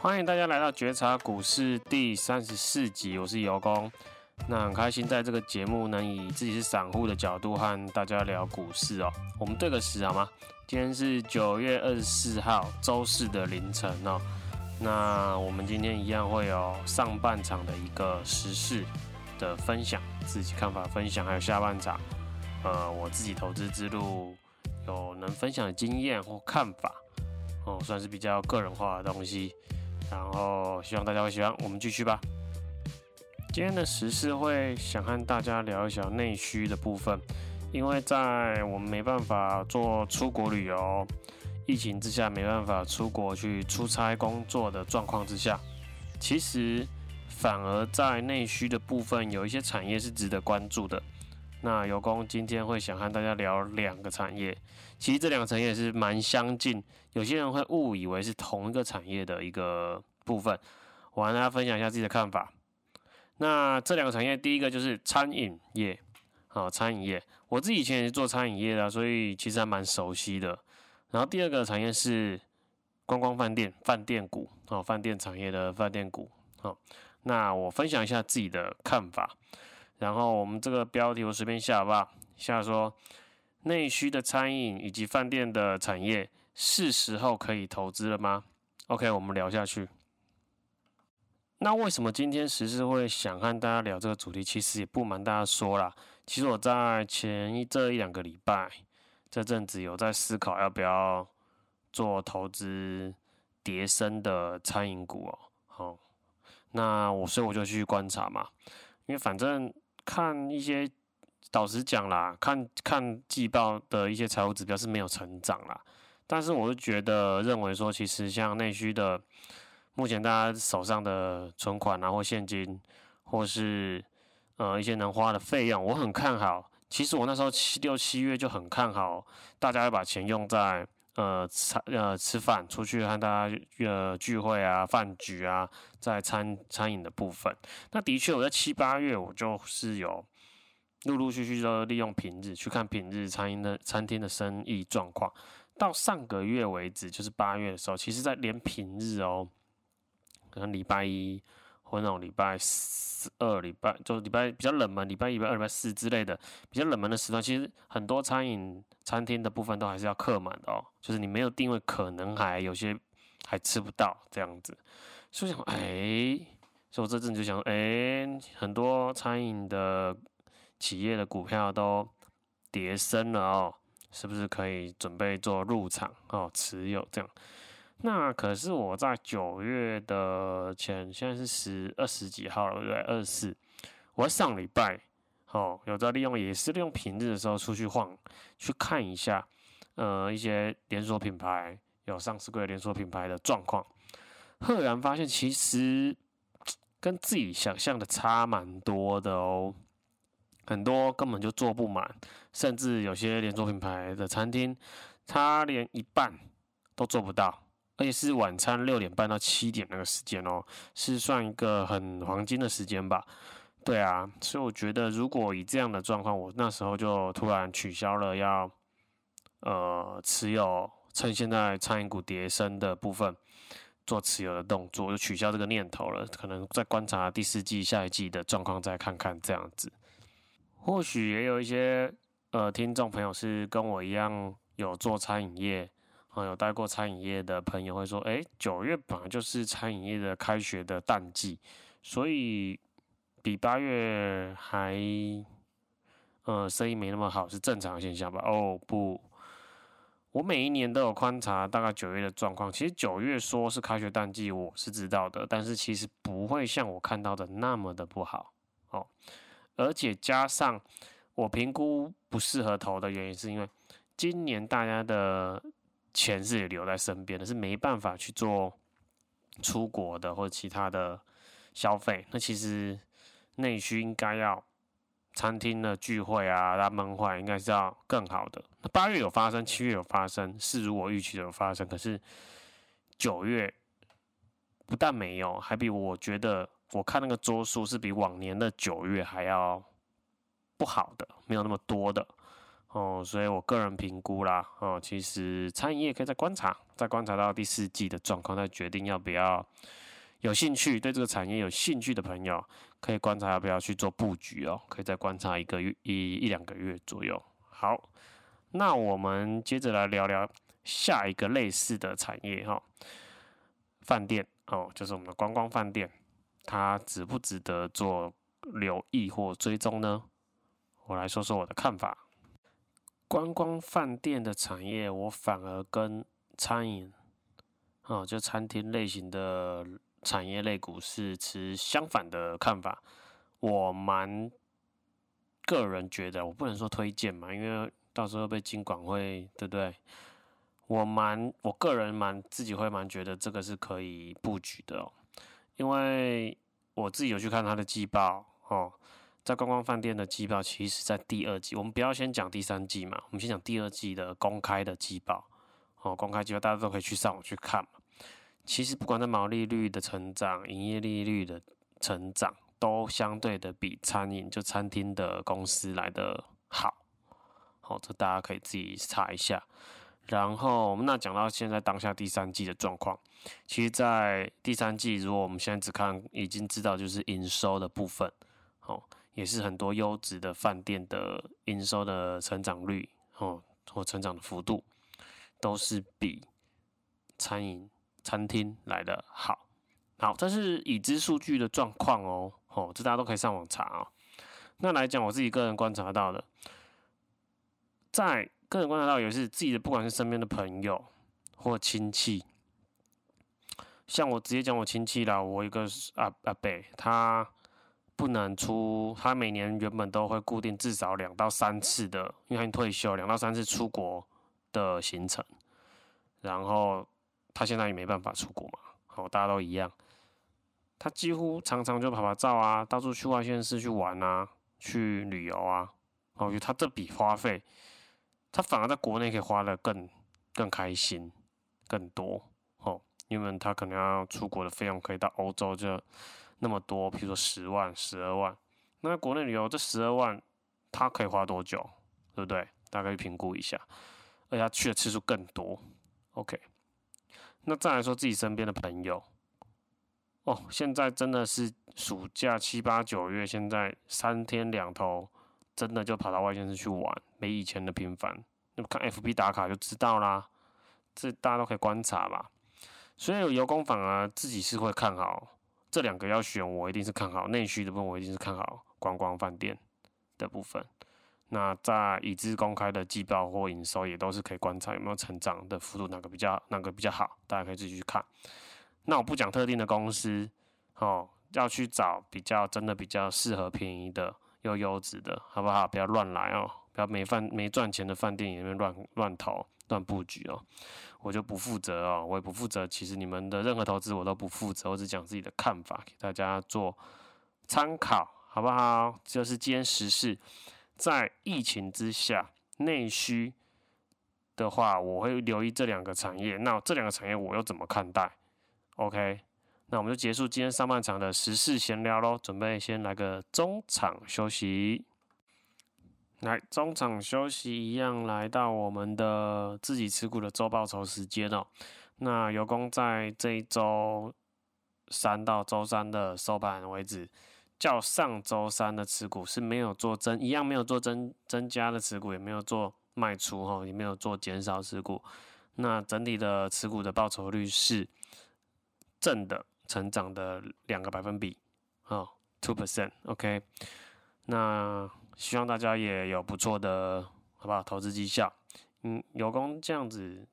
欢迎大家来到觉察股市第三十四集，我是尤工。那很开心在这个节目能以自己是散户的角度和大家聊股市哦。我们对个时好吗？今天是九月二十四号周四的凌晨哦。那我们今天一样会有上半场的一个时事的分享，自己看法分享，还有下半场，呃，我自己投资之路有能分享的经验或看法哦，算是比较个人化的东西。然后希望大家会喜欢，我们继续吧。今天的时事会想和大家聊一聊内需的部分，因为在我们没办法做出国旅游、疫情之下没办法出国去出差工作的状况之下，其实反而在内需的部分有一些产业是值得关注的。那尤工今天会想和大家聊两个产业，其实这两个产业是蛮相近，有些人会误以为是同一个产业的一个部分。我和大家分享一下自己的看法。那这两个产业，第一个就是餐饮业，好，餐饮业，我自己以前也是做餐饮业的，所以其实还蛮熟悉的。然后第二个产业是观光饭店，饭店股，哦，饭店产业的饭店股，好，那我分享一下自己的看法。然后我们这个标题我随便下好不好？下说内需的餐饮以及饭店的产业是时候可以投资了吗？OK，我们聊下去。那为什么今天时事会想和大家聊这个主题？其实也不瞒大家说啦，其实我在前一这一两个礼拜这阵子有在思考要不要做投资叠升的餐饮股哦。好，那我所以我就去观察嘛，因为反正。看一些，导师讲啦，看看季报的一些财务指标是没有成长啦。但是我就觉得认为说，其实像内需的，目前大家手上的存款啊，或现金，或是呃一些能花的费用，我很看好。其实我那时候七六七月就很看好，大家会把钱用在。呃，餐呃吃饭，出去和大家呃聚会啊，饭局啊，在餐餐饮的部分，那的确我在七八月我就是有陆陆续续的利用平日去看平日餐饮的餐厅的生意状况。到上个月为止，就是八月的时候，其实在连平日哦，可能礼拜一或那种礼拜四二礼拜，就礼拜比较冷门，礼拜一、礼拜二、礼拜四之类的比较冷门的时段，其实很多餐饮。餐厅的部分都还是要客满的哦，就是你没有定位，可能还有些还吃不到这样子。所以想，哎，所以我这阵就想，哎，很多餐饮的企业的股票都跌升了哦，是不是可以准备做入场哦，持有这样？那可是我在九月的前，现在是十二十几号了，对不对？二十四，我上礼拜。哦，有在利用，也是利用平日的时候出去晃，去看一下，呃，一些连锁品牌有上市柜连锁品牌的状况，赫然发现其实跟自己想象的差蛮多的哦，很多根本就做不满，甚至有些连锁品牌的餐厅，它连一半都做不到，而且是晚餐六点半到七点那个时间哦，是算一个很黄金的时间吧。对啊，所以我觉得，如果以这样的状况，我那时候就突然取消了要呃持有，趁现在餐饮股跌升的部分做持有的动作，就取消这个念头了。可能再观察第四季、下一季的状况，再看看这样子。或许也有一些呃听众朋友是跟我一样有做餐饮业、有待过餐饮业的朋友会说：“诶，九月本来就是餐饮业的开学的淡季，所以。”比八月还，呃，生意没那么好是正常现象吧？哦不，我每一年都有观察大概九月的状况。其实九月说是开学淡季，我是知道的，但是其实不会像我看到的那么的不好哦。而且加上我评估不适合投的原因，是因为今年大家的钱是留在身边的，是没办法去做出国的或者其他的消费。那其实。内需应该要餐厅的聚会啊，他们会应该是要更好的。那八月有发生，七月有发生，是如我预期的有发生。可是九月不但没有，还比我觉得我看那个桌数是比往年的九月还要不好的，没有那么多的哦。所以我个人评估啦，哦，其实餐饮业可以再观察，再观察到第四季的状况，再决定要不要有兴趣对这个产业有兴趣的朋友，可以观察要不要去做布局哦。可以再观察一个月一一两个月左右。好，那我们接着来聊聊下一个类似的产业哈，饭店哦，就是我们的观光饭店，它值不值得做留意或追踪呢？我来说说我的看法。观光饭店的产业，我反而跟餐饮，哦，就餐厅类型的产业类股是持相反的看法。我蛮个人觉得，我不能说推荐嘛，因为到时候被金管会，对不对？我蛮，我个人蛮自己会蛮觉得这个是可以布局的哦，因为我自己有去看他的季报哦。在观光饭店的季报，其实在第二季，我们不要先讲第三季嘛，我们先讲第二季的公开的季报。哦，公开季报大家都可以去上网去看嘛。其实不管在毛利率的成长、营业利率的成长，都相对的比餐饮就餐厅的公司来的好。好，这大家可以自己查一下。然后我们那讲到现在当下第三季的状况，其实，在第三季，如果我们现在只看已经知道就是营收的部分，哦。也是很多优质的饭店的营收的成长率哦，或成长的幅度，都是比餐饮餐厅来的好。好，这是已知数据的状况哦，哦，这大家都可以上网查哦。那来讲，我自己个人观察到的，在个人观察到也是自己的，不管是身边的朋友或亲戚，像我直接讲我亲戚啦，我一个阿阿伯他。不能出，他每年原本都会固定至少两到三次的，因为他退休，两到三次出国的行程。然后他现在也没办法出国嘛，好，大家都一样。他几乎常常就拍拍照啊，到处去外县市去玩啊，去旅游啊。我觉得他这笔花费，他反而在国内可以花得更更开心、更多哦，因为他可能要出国的费用可以到欧洲就。那么多，比如说十万、十二万，那国内旅游这十二万，他可以花多久，对不对？大概评估一下，而且他去的次数更多。OK，那再来说自己身边的朋友，哦，现在真的是暑假七八九月，现在三天两头，真的就跑到外县市去玩，没以前的频繁。那么看 FB 打卡就知道啦，这大家都可以观察吧。所以有游工反而自己是会看好。这两个要选，我一定是看好内需的部分，我一定是看好观光饭店的部分。那在已知公开的季报或营收，也都是可以观察有没有成长的幅度，哪个比较哪个比较好，大家可以自己去看。那我不讲特定的公司，哦，要去找比较真的比较适合便宜的又优质的，好不好？不要乱来哦，不要没饭没赚钱的饭店里面乱乱投。段布局哦，我就不负责哦，我也不负责。其实你们的任何投资我都不负责，我只讲自己的看法给大家做参考，好不好？就是今天时事，在疫情之下，内需的话，我会留意这两个产业。那这两个产业我又怎么看待？OK，那我们就结束今天上半场的时事闲聊喽，准备先来个中场休息。来，中场休息一样，来到我们的自己持股的周报酬时间哦。那油工在这一周三到周三的收盘为止，较上周三的持股是没有做增，一样没有做增增加的持股，也没有做卖出哈，也没有做减少持股。那整体的持股的报酬率是正的，成长的两个百分比哦，two percent，OK。那希望大家也有不错的，好不好？投资绩效，嗯，有功这样子，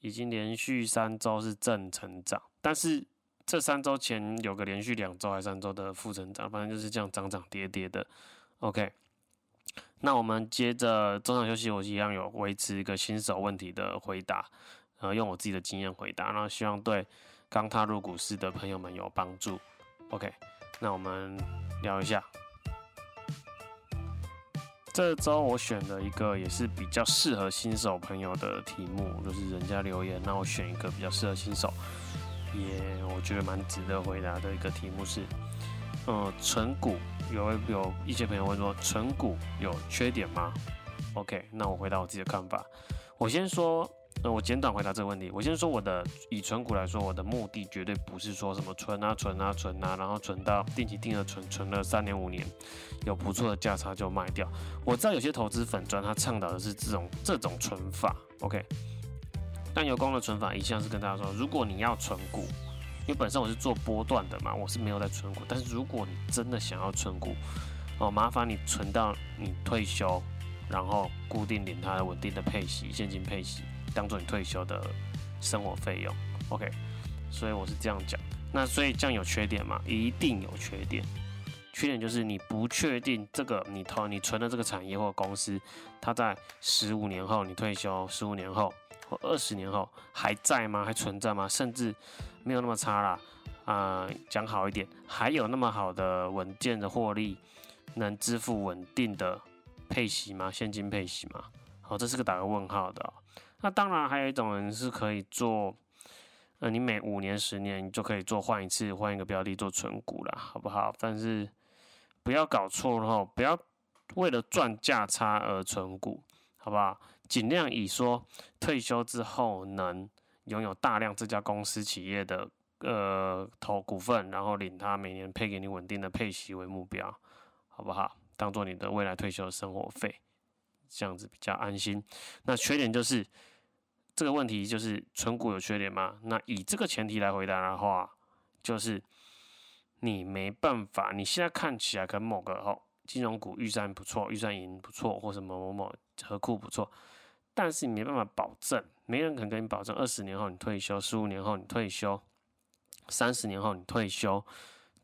已经连续三周是正成长，但是这三周前有个连续两周还三周的负成长，反正就是这样涨涨跌跌的。OK，那我们接着中场休息，我一样有维持一个新手问题的回答，呃，用我自己的经验回答，然后希望对刚踏入股市的朋友们有帮助。OK，那我们聊一下。这周我选了一个也是比较适合新手朋友的题目，就是人家留言，那我选一个比较适合新手，也我觉得蛮值得回答的一个题目是，呃，存股有有一些朋友会说，存股有缺点吗？OK，那我回答我自己的看法，我先说那，我简短回答这个问题。我先说我的以存股来说，我的目的绝对不是说什么存啊存啊存啊，然后存到定期定额存，存了三年五年，有不错的价差就卖掉。我知道有些投资粉专他倡导的是这种这种存法，OK。但有功的存法一向是跟大家说，如果你要存股，因为本身我是做波段的嘛，我是没有在存股。但是如果你真的想要存股，哦，麻烦你存到你退休，然后固定领它的稳定的配息，现金配息。当做你退休的生活费用，OK，所以我是这样讲。那所以这样有缺点吗？一定有缺点。缺点就是你不确定这个你投你存的这个产业或公司，它在十五年后你退休，十五年后或二十年后还在吗？还存在吗？甚至没有那么差啦。啊、讲好一点，还有那么好的稳健的获利，能支付稳定的配息吗？现金配息吗？好，这是个打个问号的、那当然，还有一种人是可以做，呃，你每五年、十年你就可以做换一次，换一个标的做存股了，好不好？但是不要搞错了哈，不要为了赚价差而存股，好不好？尽量以说退休之后能拥有大量这家公司企业的呃投股份，然后领他每年配给你稳定的配息为目标，好不好？当做你的未来退休生活费，这样子比较安心。那缺点就是。这个问题就是存股有缺点吗？那以这个前提来回答的话，就是你没办法。你现在看起来跟某个哦金融股预算不错，预算盈不错，或者某某某合库不错，但是你没办法保证，没人肯跟你保证二十年后你退休，十五年后你退休，三十年后你退休，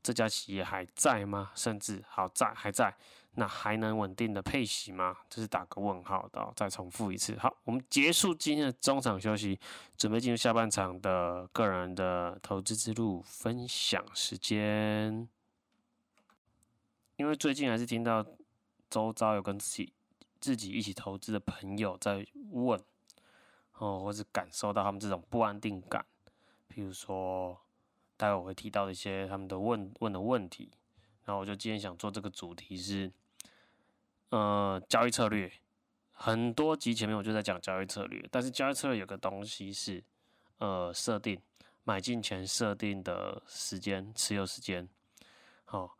这家企业还在吗？甚至好在还在。那还能稳定的配息吗？这是打个问号的。再重复一次，好，我们结束今天的中场休息，准备进入下半场的个人的投资之路分享时间。因为最近还是听到周遭有跟自己自己一起投资的朋友在问，哦，或是感受到他们这种不安定感。譬如说，待会我会提到一些他们的问问的问题，然后我就今天想做这个主题是。呃，交易策略很多集前面我就在讲交易策略，但是交易策略有个东西是，呃，设定买进前设定的时间持有时间。好、哦，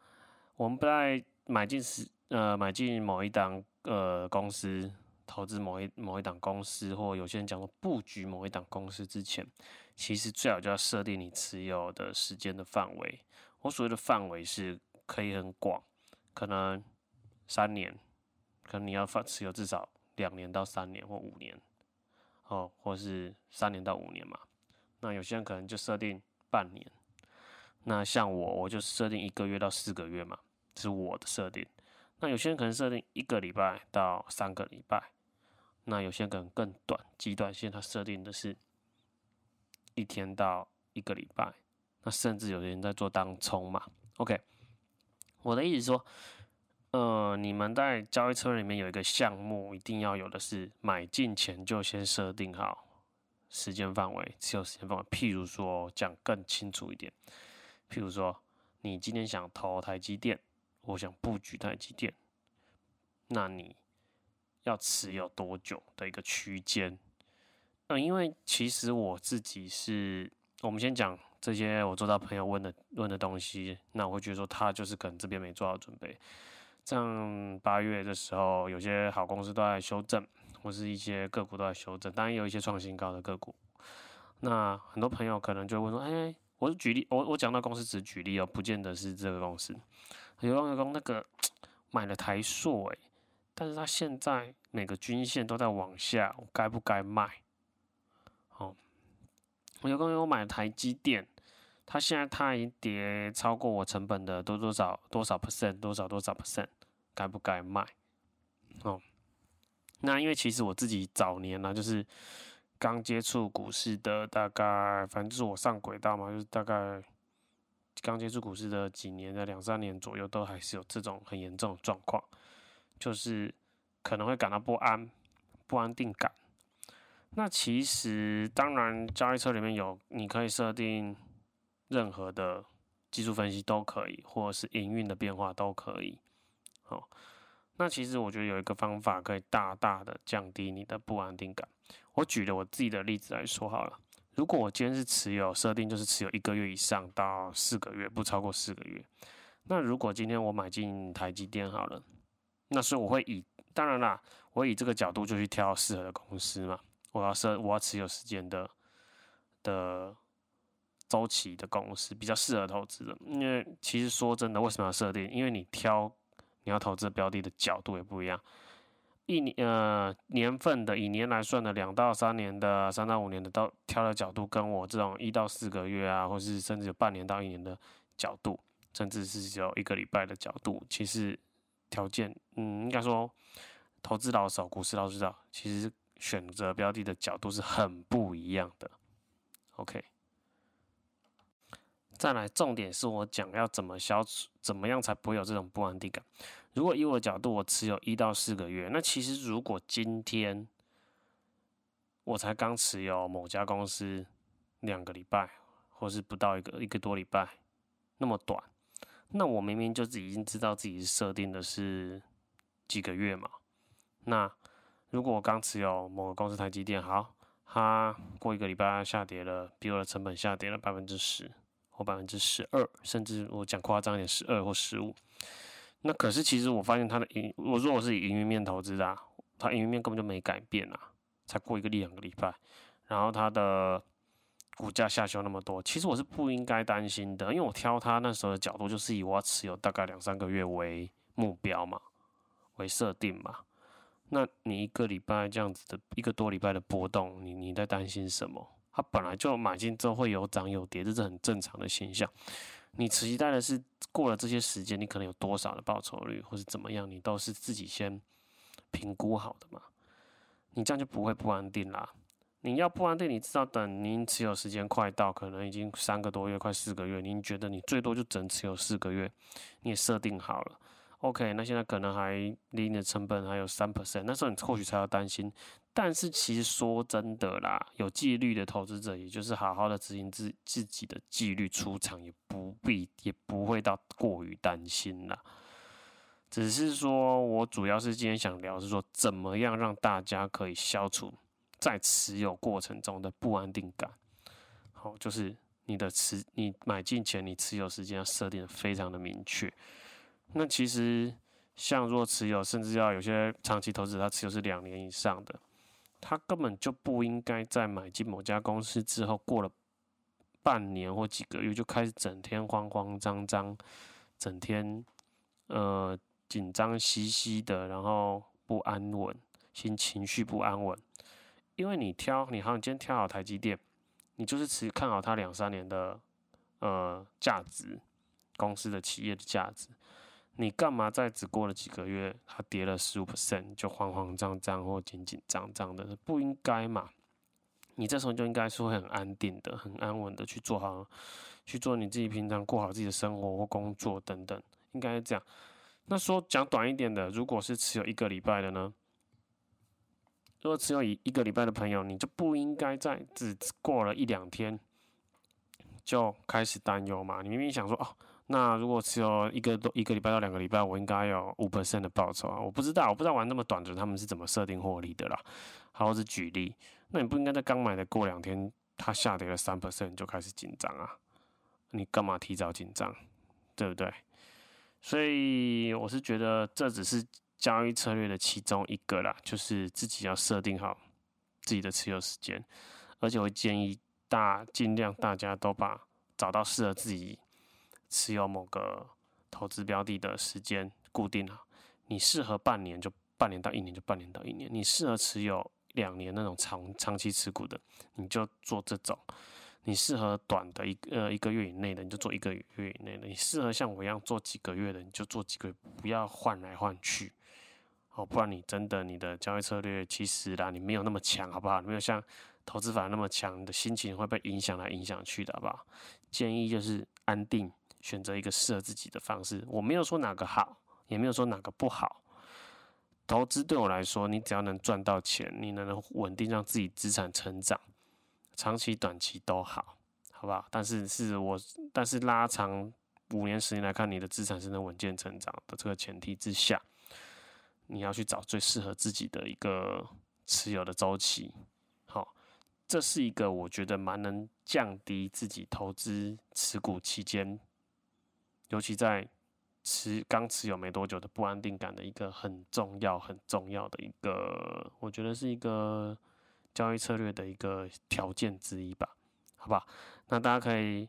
我们不在买进时呃买进某一档呃公司，投资某一某一档公司，或有些人讲说布局某一档公司之前，其实最好就要设定你持有的时间的范围。我所谓的范围是可以很广，可能三年。可能你要放持有至少两年到三年或五年，哦，或是三年到五年嘛。那有些人可能就设定半年。那像我，我就设定一个月到四个月嘛，是我的设定。那有些人可能设定一个礼拜到三个礼拜。那有些人可能更短，极短线他设定的是一天到一个礼拜。那甚至有些人在做当冲嘛。OK，我的意思说。呃，你们在交易策略里面有一个项目，一定要有的是买进前就先设定好时间范围，持有时间范围。譬如说，讲更清楚一点，譬如说，你今天想投台积电，我想布局台积电，那你要持有多久的一个区间？嗯、因为其实我自己是，我们先讲这些我做到朋友问的问的东西，那我会觉得说他就是可能这边没做好准备。像八月的时候，有些好公司都在修正，或是一些个股都在修正，当然也有一些创新高的个股。那很多朋友可能就会问说：“哎、我举例，我我讲到公司只举例哦，不见得是这个公司。有网友说那个买了台硕，哎，但是他现在每个均线都在往下，我该不该卖？哦，我有朋友买了台积电。”它现在它已经跌超过我成本的多多少多少 percent 多少多少 percent，该不该卖？哦，那因为其实我自己早年呢、就是刚接触股市的，大概反正就是我上轨道嘛，就是大概刚接触股市的几年的两三年左右，都还是有这种很严重的状况，就是可能会感到不安、不安定感。那其实当然交易车里面有，你可以设定。任何的技术分析都可以，或者是营运的变化都可以。好，那其实我觉得有一个方法可以大大的降低你的不安定感。我举了我自己的例子来说好了。如果我今天是持有设定，就是持有一个月以上到四个月，不超过四个月。那如果今天我买进台积电好了，那所以我会以，当然啦，我以这个角度就去挑适合的公司嘛。我要设，我要持有时间的的周期的公司比较适合投资的。因为其实说真的，为什么要设定？因为你挑你要投资标的的角度也不一样。一年呃年份的以年来算的，两到三年的，三到五年的，到挑的角度跟我这种一到四个月啊，或是甚至有半年到一年的角度，甚至是只有一个礼拜的角度，其实条件嗯，应该说投资老手、股市老手知道，其实选择标的的角度是很不一样的。OK，再来重点是我讲要怎么消除，怎么样才不会有这种不安定感。如果以我的角度，我持有一到四个月，那其实如果今天我才刚持有某家公司两个礼拜，或是不到一个一个多礼拜，那么短，那我明明就是已经知道自己设定的是几个月嘛。那如果我刚持有某个公司台积电，好，它过一个礼拜下跌了，比我的成本下跌了百分之十或百分之十二，甚至我讲夸张一点，十二或十五。那可是，其实我发现它的盈，我如果是以营运面投资的，啊，它营运面根本就没改变啊，才过一个两个礼拜，然后它的股价下修那么多，其实我是不应该担心的，因为我挑它那时候的角度就是以我持有大概两三个月为目标嘛，为设定嘛。那你一个礼拜这样子的一个多礼拜的波动，你你在担心什么？它本来就买进之后会有涨有跌，这是很正常的现象。你期待的是过了这些时间，你可能有多少的报酬率，或是怎么样，你都是自己先评估好的嘛。你这样就不会不安定啦。你要不安定，你知道等您持有时间快到，可能已经三个多月，快四个月，您觉得你最多就只能持有四个月，你也设定好了。OK，那现在可能还离你的成本还有三 percent，那时候你或许才要担心。但是其实说真的啦，有纪律的投资者，也就是好好的执行自自己的纪律出场，也不必也不会到过于担心啦。只是说我主要是今天想聊是说，怎么样让大家可以消除在持有过程中的不安定感。好，就是你的持你买进前，你持有时间要设定的非常的明确。那其实像若持有，甚至要有些长期投资者，他持有是两年以上的。他根本就不应该在买进某家公司之后，过了半年或几个月就开始整天慌慌张张，整天呃紧张兮兮的，然后不安稳，心情绪不安稳。因为你挑，你好，你今天挑好台积电，你就是持看好它两三年的呃价值，公司的企业的价值。你干嘛在只过了几个月，它跌了十五 percent 就慌慌张张或紧紧张张的？不应该嘛？你这时候就应该是会很安定的、很安稳的去做好，去做你自己平常过好自己的生活或工作等等，应该是这样。那说讲短一点的，如果是持有一个礼拜的呢？如果持有一一个礼拜的朋友，你就不应该在只过了一两天就开始担忧嘛？你明明想说哦。那如果持有一个多一个礼拜到两个礼拜，我应该有五 percent 的报酬啊？我不知道，我不知道玩那么短的他们是怎么设定获利的啦。好，我只举例，那你不应该在刚买的过两天，它下跌了三 percent 就开始紧张啊？你干嘛提早紧张？对不对？所以我是觉得这只是交易策略的其中一个啦，就是自己要设定好自己的持有时间，而且我建议大尽量大家都把找到适合自己。持有某个投资标的的时间固定了，你适合半年就半年到一年就半年到一年，你适合持有两年那种长长期持股的，你就做这种；你适合短的一呃一个月以内的，你就做一个月以内的；你适合像我一样做几个月的，你就做几个月，不要换来换去哦，不然你真的你的交易策略其实啦，你没有那么强，好不好？没有像投资法那么强，你的心情会被影响来影响去的，好不好？建议就是安定。选择一个适合自己的方式，我没有说哪个好，也没有说哪个不好。投资对我来说，你只要能赚到钱，你能稳定让自己资产成长，长期、短期都好，好不好？但是是我，但是拉长五年、十年来看，你的资产是能稳健成长的这个前提之下，你要去找最适合自己的一个持有的周期。好，这是一个我觉得蛮能降低自己投资持股期间，尤其在持刚持有没多久的不安定感的一个很重要、很重要的一个，我觉得是一个交易策略的一个条件之一吧。好吧，那大家可以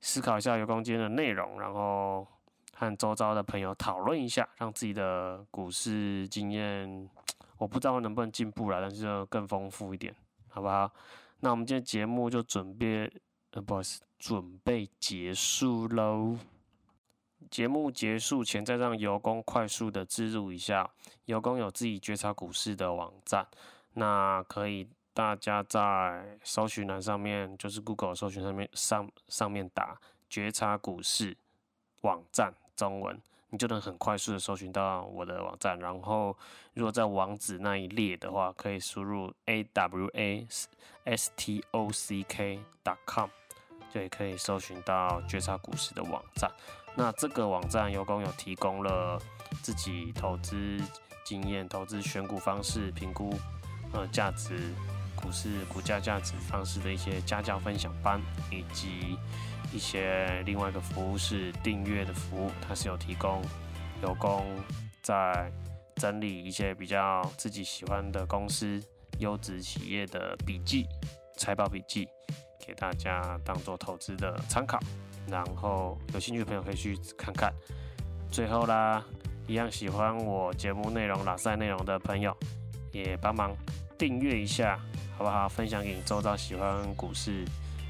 思考一下有空间的内容，然后和周遭的朋友讨论一下，让自己的股市经验，我不知道能不能进步了，但是就更丰富一点，好不好？那我们今天节目就准备，呃，不好意思，准备结束喽。节目结束前，再让油工快速的置入一下，油工有自己觉察股市的网站，那可以。大家在搜寻栏上面，就是 Google 搜寻上面上上面打“觉察股市网站”中文，你就能很快速的搜寻到我的网站。然后，如果在网址那一列的话，可以输入 a w a s t o c k dot com，就可以搜寻到觉察股市的网站。那这个网站油工有提供了自己投资经验、投资选股方式、评估呃价值。股市股价价值方式的一些家教分享班，以及一些另外一个服务是订阅的服务，它是有提供有工在整理一些比较自己喜欢的公司优质企业的笔记财报笔记，给大家当做投资的参考。然后有兴趣的朋友可以去看看。最后啦，一样喜欢我节目内容、拉赛内容的朋友，也帮忙订阅一下。好不好？分享给你周遭喜欢股市、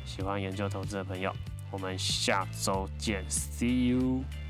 喜欢研究投资的朋友。我们下周见，See you。